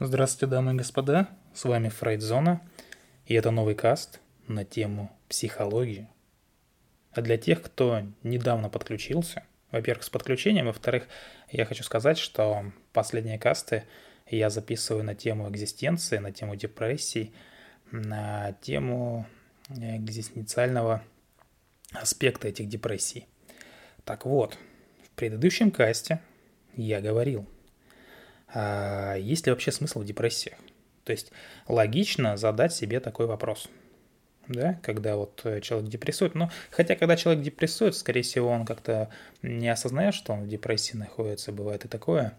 Здравствуйте, дамы и господа, с вами Фрейдзона, и это новый каст на тему психологии. А для тех, кто недавно подключился, во-первых, с подключением, во-вторых, я хочу сказать, что последние касты я записываю на тему экзистенции, на тему депрессий, на тему экзистенциального аспекта этих депрессий. Так вот, в предыдущем касте я говорил – есть ли вообще смысл в депрессиях? То есть логично задать себе такой вопрос. Да, когда вот э, человек депрессует. Но хотя, когда человек депрессует, скорее всего, он как-то не осознает, что он в депрессии находится, бывает и такое.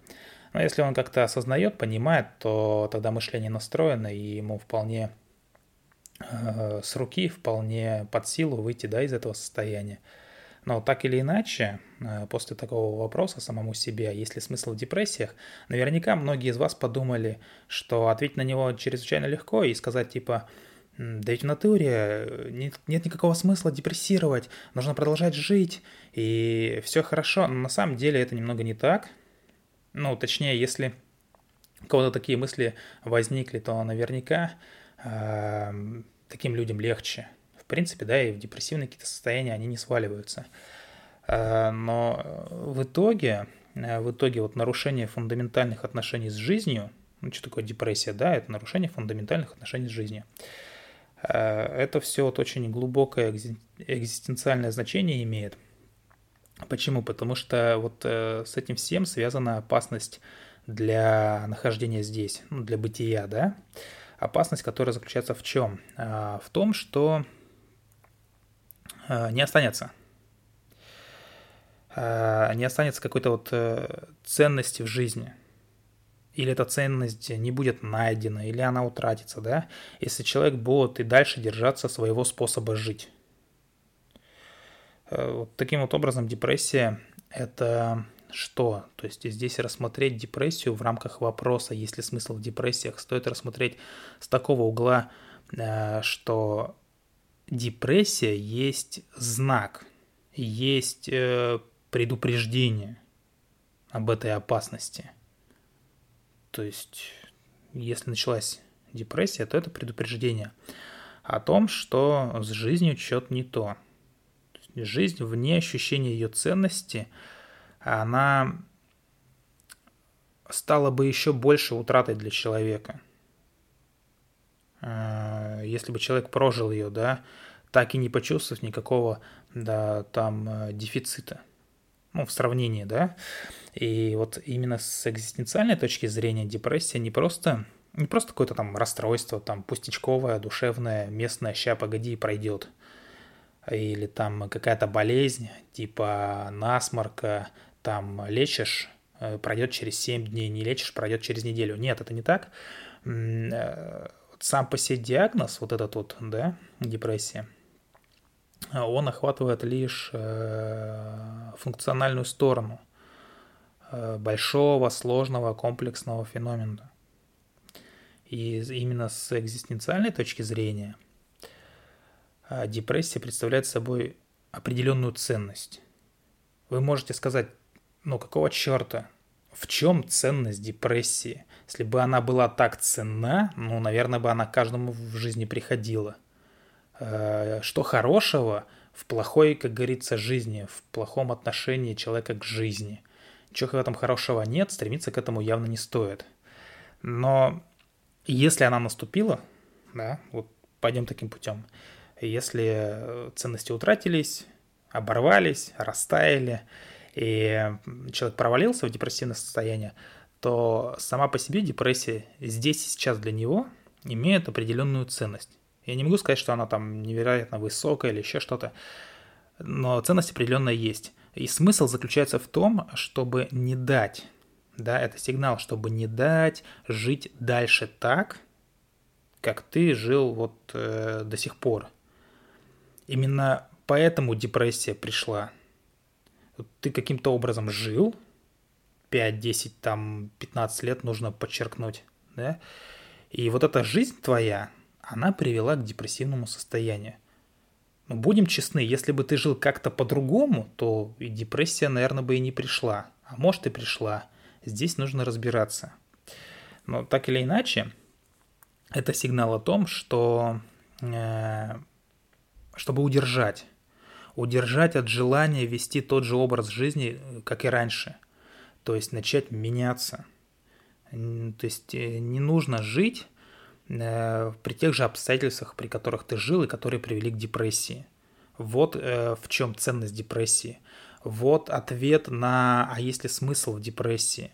Но если он как-то осознает, понимает, то тогда мышление настроено, и ему вполне э, с руки, вполне под силу выйти да, из этого состояния. Но так или иначе, э, после такого вопроса самому себе, есть ли смысл в депрессиях, наверняка многие из вас подумали, что ответить на него чрезвычайно легко и сказать типа да ведь в натуре э, нет, нет никакого смысла депрессировать, нужно продолжать жить, и все хорошо. Но на самом деле это немного не так. Ну, точнее, если у кого-то такие мысли возникли, то наверняка э, таким людям легче принципе, да, и в депрессивные какие-то состояния они не сваливаются. А, но в итоге, э, в итоге вот нарушение фундаментальных отношений с жизнью, ну, что такое депрессия, да, это нарушение фундаментальных отношений с жизнью. Это все вот очень глубокое экзистенциальное значение имеет. Почему? Потому что вот э, с этим всем связана опасность для нахождения здесь, ну, для бытия, да. Опасность, которая заключается в чем? В том, что Э, не останется. Э, не останется какой-то вот э, ценности в жизни. Или эта ценность не будет найдена, или она утратится, да, если человек будет и дальше держаться своего способа жить. Вот таким вот образом депрессия – это что? То есть здесь рассмотреть депрессию в рамках вопроса, есть ли смысл в депрессиях, стоит рассмотреть с такого угла, что депрессия есть знак, есть э, предупреждение об этой опасности. То есть, если началась депрессия, то это предупреждение о том, что с жизнью что-то не то. Жизнь вне ощущения ее ценности, она стала бы еще больше утратой для человека – если бы человек прожил ее, да, так и не почувствовав никакого, да, там, э, дефицита, ну, в сравнении, да, и вот именно с экзистенциальной точки зрения депрессия не просто, не просто какое-то там расстройство, там, пустячковое, душевное, местное, ща, погоди, пройдет, или там какая-то болезнь, типа насморка, там, лечишь, э, пройдет через 7 дней, не лечишь, пройдет через неделю. Нет, это не так сам по себе диагноз, вот этот вот, да, депрессия, он охватывает лишь э, функциональную сторону э, большого, сложного, комплексного феномена. И именно с экзистенциальной точки зрения э, депрессия представляет собой определенную ценность. Вы можете сказать, ну какого черта, в чем ценность депрессии? Если бы она была так ценна, ну, наверное, бы она каждому в жизни приходила. Э, что хорошего в плохой, как говорится, жизни, в плохом отношении человека к жизни? Чего в этом хорошего нет, стремиться к этому явно не стоит. Но если она наступила, да, вот пойдем таким путем, если ценности утратились, оборвались, растаяли, и человек провалился в депрессивное состояние, то сама по себе депрессия здесь и сейчас для него имеет определенную ценность. Я не могу сказать, что она там невероятно высокая или еще что-то, но ценность определенная есть. И смысл заключается в том, чтобы не дать, да, это сигнал, чтобы не дать жить дальше так, как ты жил вот э, до сих пор. Именно поэтому депрессия пришла. Ты каким-то образом жил, 5, 10, там, 15 лет нужно подчеркнуть, да? И вот эта жизнь твоя, она привела к депрессивному состоянию. Но будем честны, если бы ты жил как-то по-другому, то и депрессия, наверное, бы и не пришла. А может и пришла. Здесь нужно разбираться. Но так или иначе, это сигнал о том, что э, чтобы удержать, удержать от желания вести тот же образ жизни, как и раньше, то есть начать меняться. То есть э, не нужно жить э, при тех же обстоятельствах, при которых ты жил и которые привели к депрессии. Вот э, в чем ценность депрессии. Вот ответ на «а есть ли смысл в депрессии?».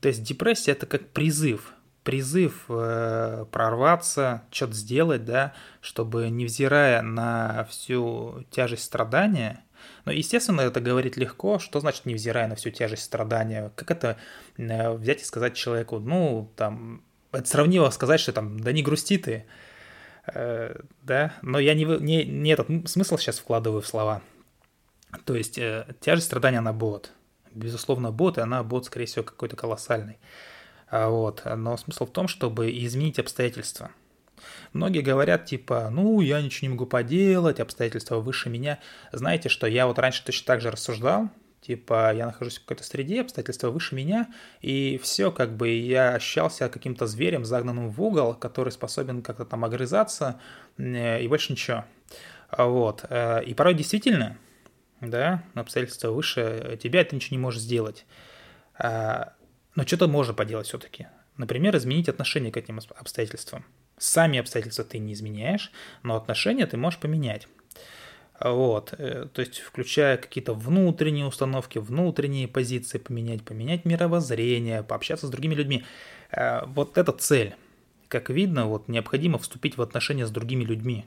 То есть депрессия – это как призыв, призыв э, прорваться, что-то сделать, да, чтобы, невзирая на всю тяжесть страдания, но, естественно, это говорить легко. Что значит, невзирая на всю тяжесть страдания? Как это э, взять и сказать человеку, ну, там, это сравнимо сказать, что там, да не грусти ты, э, да, но я не, не, не этот смысл сейчас вкладываю в слова. То есть э, тяжесть страдания, она будет. Безусловно, будет, и она будет, скорее всего, какой-то колоссальной. А вот. Но смысл в том, чтобы изменить обстоятельства. Многие говорят, типа, ну, я ничего не могу поделать, обстоятельства выше меня. Знаете, что я вот раньше точно так же рассуждал, типа, я нахожусь в какой-то среде, обстоятельства выше меня, и все, как бы, я ощущался каким-то зверем, загнанным в угол, который способен как-то там огрызаться, э, и больше ничего. Вот. Э, и порой действительно, да, обстоятельства выше тебя, ты ничего не можешь сделать. А, но что-то можно поделать все-таки. Например, изменить отношение к этим обстоятельствам. Сами обстоятельства ты не изменяешь, но отношения ты можешь поменять. Вот, э, то есть включая какие-то внутренние установки, внутренние позиции поменять, поменять мировоззрение, пообщаться с другими людьми. Э, вот это цель. Как видно, вот необходимо вступить в отношения с другими людьми.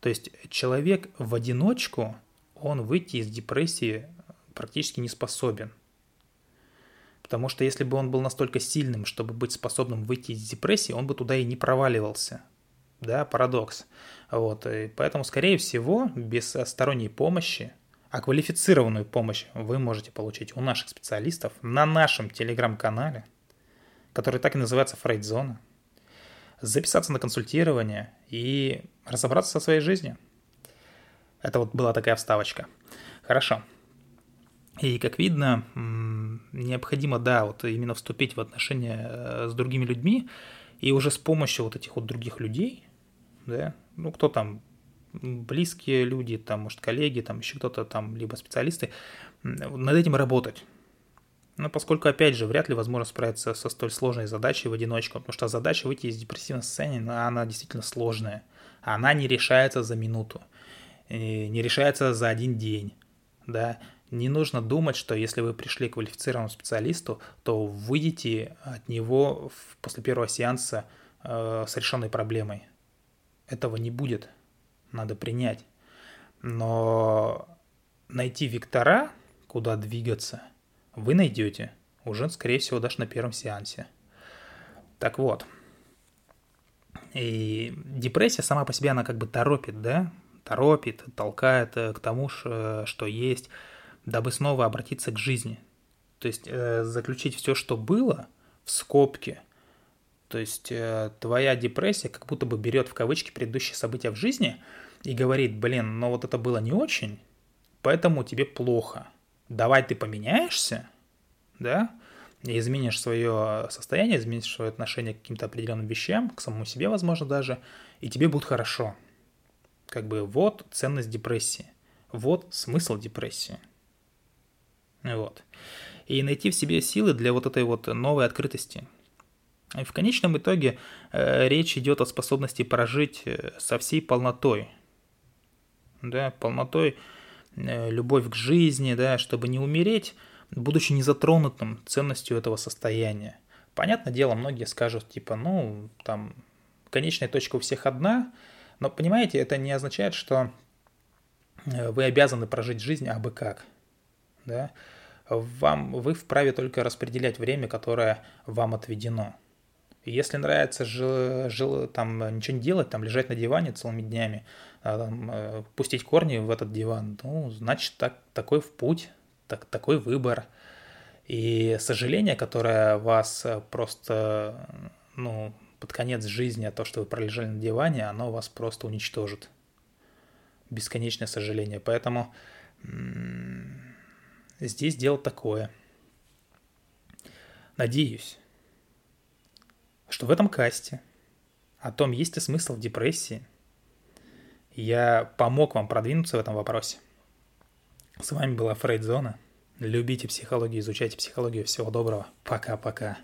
То есть человек в одиночку, он выйти из депрессии практически не способен – Потому что если бы он был настолько сильным, чтобы быть способным выйти из депрессии, он бы туда и не проваливался. Да, парадокс. Вот, и поэтому, скорее всего, без сторонней помощи, а квалифицированную помощь вы можете получить у наших специалистов на нашем телеграм-канале, который так и называется Фрейдзона, записаться на консультирование и разобраться со своей жизнью. Это вот была такая вставочка. Хорошо. И, как видно, необходимо, да, вот именно вступить в отношения э, с другими людьми, и уже с помощью вот этих вот других людей, да, ну, кто там, близкие люди, там, может, коллеги, там, еще кто-то там, либо специалисты, над этим работать. Но поскольку, опять же, вряд ли возможно справиться со столь сложной задачей в одиночку, потому что задача выйти из депрессивного состояния, она действительно сложная. Она не решается за минуту, не решается за один день, да, не нужно думать, что если вы пришли к квалифицированному специалисту, то выйдете от него после первого сеанса э, с решенной проблемой. Этого не будет. Надо принять. Но найти вектора, куда двигаться, вы найдете уже, скорее всего, даже на первом сеансе. Так вот. И депрессия сама по себе, она как бы торопит, да? Торопит, толкает э, к тому, что есть дабы снова обратиться к жизни. То есть э, заключить все, что было, в скобки. То есть э, твоя депрессия как будто бы берет в кавычки предыдущие события в жизни и говорит, блин, но вот это было не очень, поэтому тебе плохо. Давай ты поменяешься, да, и изменишь свое состояние, изменишь свое отношение к каким-то определенным вещам, к самому себе, возможно, даже, и тебе будет хорошо. Как бы вот ценность депрессии, вот смысл депрессии – вот. И найти в себе силы для вот этой вот новой открытости. И в конечном итоге э, речь идет о способности прожить э, со всей полнотой. Да, полнотой э, любовь к жизни, да, чтобы не умереть, будучи незатронутым ценностью этого состояния. Понятное дело, многие скажут, типа, ну, там, конечная точка у всех одна, но, понимаете, это не означает, что э, вы обязаны прожить жизнь абы как да, вам, вы вправе только распределять время, которое вам отведено. если нравится жил, жил, там, ничего не делать, там, лежать на диване целыми днями, а, там, э, пустить корни в этот диван, ну, значит, так, такой в путь, так, такой выбор. И сожаление, которое вас просто, ну, под конец жизни, то, что вы пролежали на диване, оно вас просто уничтожит. Бесконечное сожаление. Поэтому Здесь дело такое. Надеюсь, что в этом касте о том, есть ли смысл в депрессии, я помог вам продвинуться в этом вопросе. С вами была Фрейд Зона. Любите психологию, изучайте психологию. Всего доброго. Пока-пока.